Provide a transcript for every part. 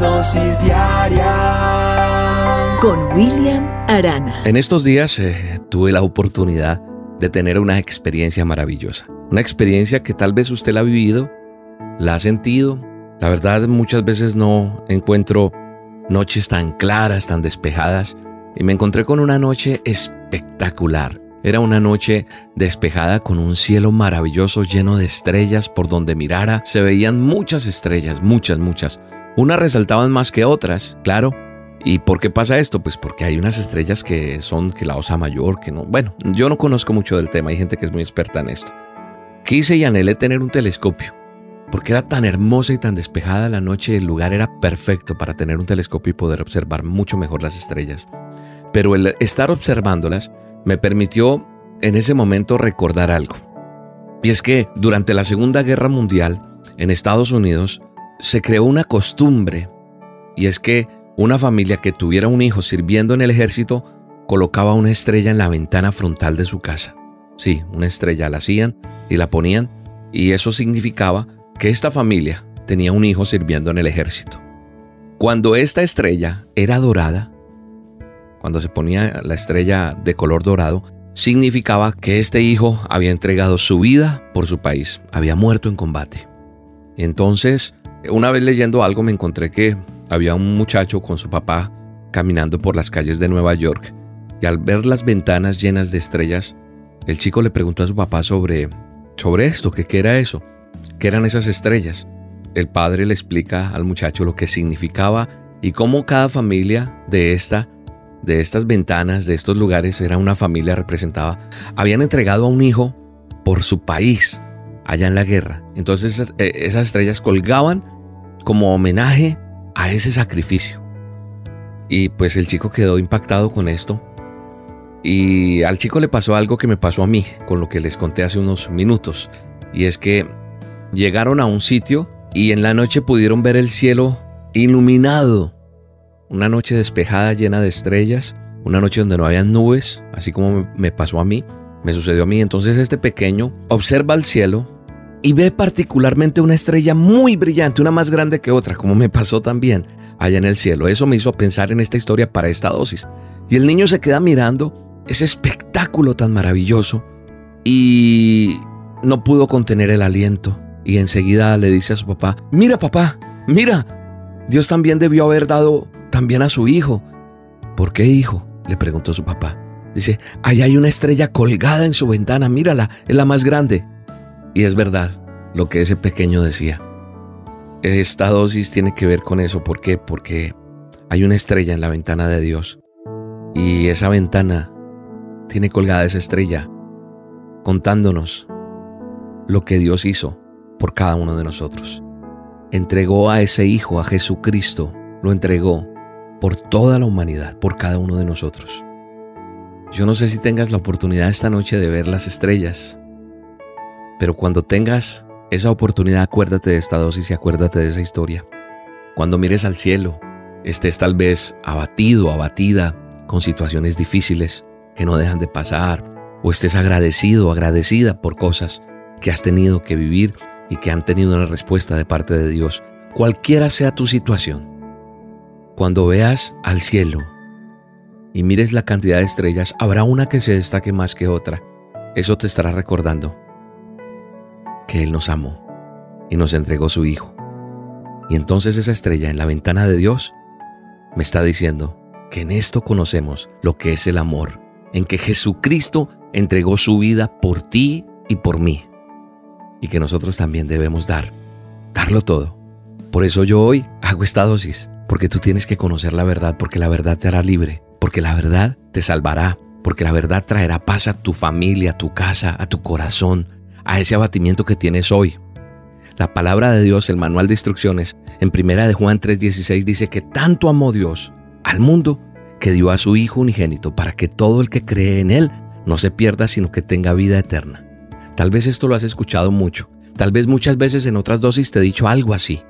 dosis diaria con William Arana. En estos días eh, tuve la oportunidad de tener una experiencia maravillosa. Una experiencia que tal vez usted la ha vivido, la ha sentido. La verdad muchas veces no encuentro noches tan claras, tan despejadas. Y me encontré con una noche espectacular. Era una noche despejada con un cielo maravilloso lleno de estrellas por donde mirara. Se veían muchas estrellas, muchas, muchas. Unas resaltaban más que otras, claro, ¿Y por qué pasa esto? Pues porque hay unas estrellas que son que la osa mayor, que no. Bueno, yo no conozco mucho del tema, hay gente que es muy experta en esto. Quise y anhelé tener un telescopio, porque era tan hermosa y tan despejada la noche, el lugar era perfecto para tener un telescopio y poder observar mucho mejor las estrellas. Pero el estar observándolas me permitió en ese momento recordar algo. Y es que durante la Segunda Guerra Mundial, en Estados Unidos, se creó una costumbre, y es que una familia que tuviera un hijo sirviendo en el ejército colocaba una estrella en la ventana frontal de su casa. Sí, una estrella la hacían y la ponían y eso significaba que esta familia tenía un hijo sirviendo en el ejército. Cuando esta estrella era dorada, cuando se ponía la estrella de color dorado, significaba que este hijo había entregado su vida por su país, había muerto en combate. Entonces, una vez leyendo algo me encontré que había un muchacho con su papá caminando por las calles de Nueva York y al ver las ventanas llenas de estrellas, el chico le preguntó a su papá sobre, sobre esto, qué era eso, qué eran esas estrellas. El padre le explica al muchacho lo que significaba y cómo cada familia de esta de estas ventanas, de estos lugares, era una familia representada. Habían entregado a un hijo por su país allá en la guerra. Entonces esas, eh, esas estrellas colgaban como homenaje a ese sacrificio. Y pues el chico quedó impactado con esto. Y al chico le pasó algo que me pasó a mí, con lo que les conté hace unos minutos. Y es que llegaron a un sitio y en la noche pudieron ver el cielo iluminado. Una noche despejada llena de estrellas. Una noche donde no había nubes, así como me pasó a mí. Me sucedió a mí. Entonces este pequeño observa el cielo y ve particularmente una estrella muy brillante, una más grande que otra, como me pasó también allá en el cielo. Eso me hizo pensar en esta historia para esta dosis. Y el niño se queda mirando ese espectáculo tan maravilloso y no pudo contener el aliento. Y enseguida le dice a su papá, mira papá, mira, Dios también debió haber dado también a su hijo. ¿Por qué hijo? le preguntó su papá. Dice, allá hay una estrella colgada en su ventana, mírala, es la más grande. Y es verdad lo que ese pequeño decía. Esta dosis tiene que ver con eso. ¿Por qué? Porque hay una estrella en la ventana de Dios. Y esa ventana tiene colgada esa estrella contándonos lo que Dios hizo por cada uno de nosotros. Entregó a ese Hijo, a Jesucristo, lo entregó por toda la humanidad, por cada uno de nosotros. Yo no sé si tengas la oportunidad esta noche de ver las estrellas, pero cuando tengas esa oportunidad, acuérdate de esta dosis y acuérdate de esa historia. Cuando mires al cielo, estés tal vez abatido, abatida, con situaciones difíciles que no dejan de pasar, o estés agradecido, agradecida por cosas que has tenido que vivir y que han tenido una respuesta de parte de Dios. Cualquiera sea tu situación, cuando veas al cielo y mires la cantidad de estrellas, habrá una que se destaque más que otra. Eso te estará recordando que Él nos amó y nos entregó su Hijo. Y entonces esa estrella en la ventana de Dios me está diciendo que en esto conocemos lo que es el amor, en que Jesucristo entregó su vida por ti y por mí. Y que nosotros también debemos dar, darlo todo. Por eso yo hoy hago esta dosis, porque tú tienes que conocer la verdad, porque la verdad te hará libre, porque la verdad te salvará, porque la verdad traerá paz a tu familia, a tu casa, a tu corazón, a ese abatimiento que tienes hoy. La palabra de Dios, el manual de instrucciones, en primera de Juan 3:16 dice que tanto amó Dios al mundo que dio a su Hijo unigénito para que todo el que cree en Él no se pierda, sino que tenga vida eterna. Tal vez esto lo has escuchado mucho, tal vez muchas veces en otras dosis te he dicho algo así.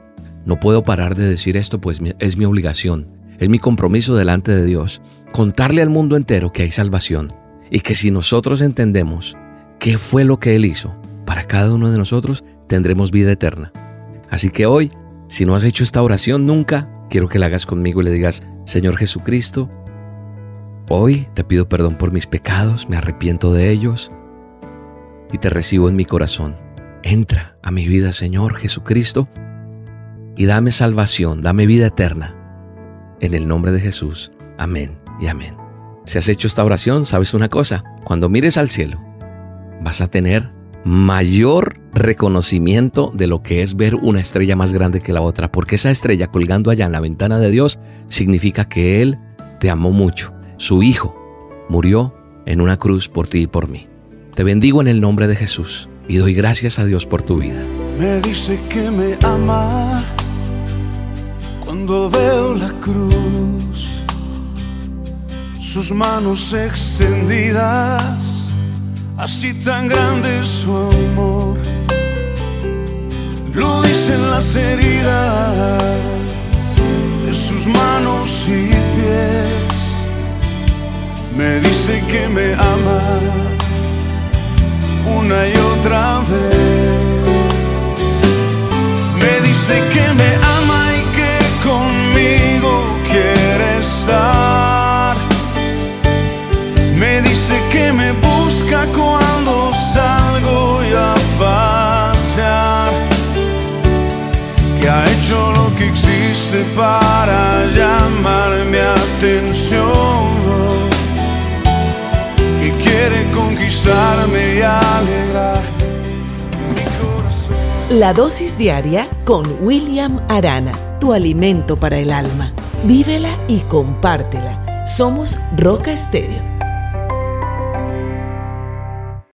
No puedo parar de decir esto, pues es mi obligación, es mi compromiso delante de Dios, contarle al mundo entero que hay salvación y que si nosotros entendemos qué fue lo que Él hizo cada uno de nosotros, tendremos vida eterna. Así que hoy, si no has hecho esta oración nunca, quiero que la hagas conmigo y le digas, Señor Jesucristo, hoy te pido perdón por mis pecados, me arrepiento de ellos y te recibo en mi corazón. Entra a mi vida, Señor Jesucristo, y dame salvación, dame vida eterna. En el nombre de Jesús. Amén y amén. Si has hecho esta oración, sabes una cosa, cuando mires al cielo, vas a tener mayor reconocimiento de lo que es ver una estrella más grande que la otra, porque esa estrella colgando allá en la ventana de Dios significa que Él te amó mucho. Su Hijo murió en una cruz por ti y por mí. Te bendigo en el nombre de Jesús y doy gracias a Dios por tu vida. Me dice que me ama cuando veo la cruz, sus manos extendidas así tan grande su amor. Lo dicen las heridas de sus manos y pies. Me dice que me ama una y otra vez. Me dice que me para llamar mi atención. Que quiere conquistarme y alegrar mi corazón. La dosis diaria con William Arana, tu alimento para el alma. Vívela y compártela. Somos Roca Estéreo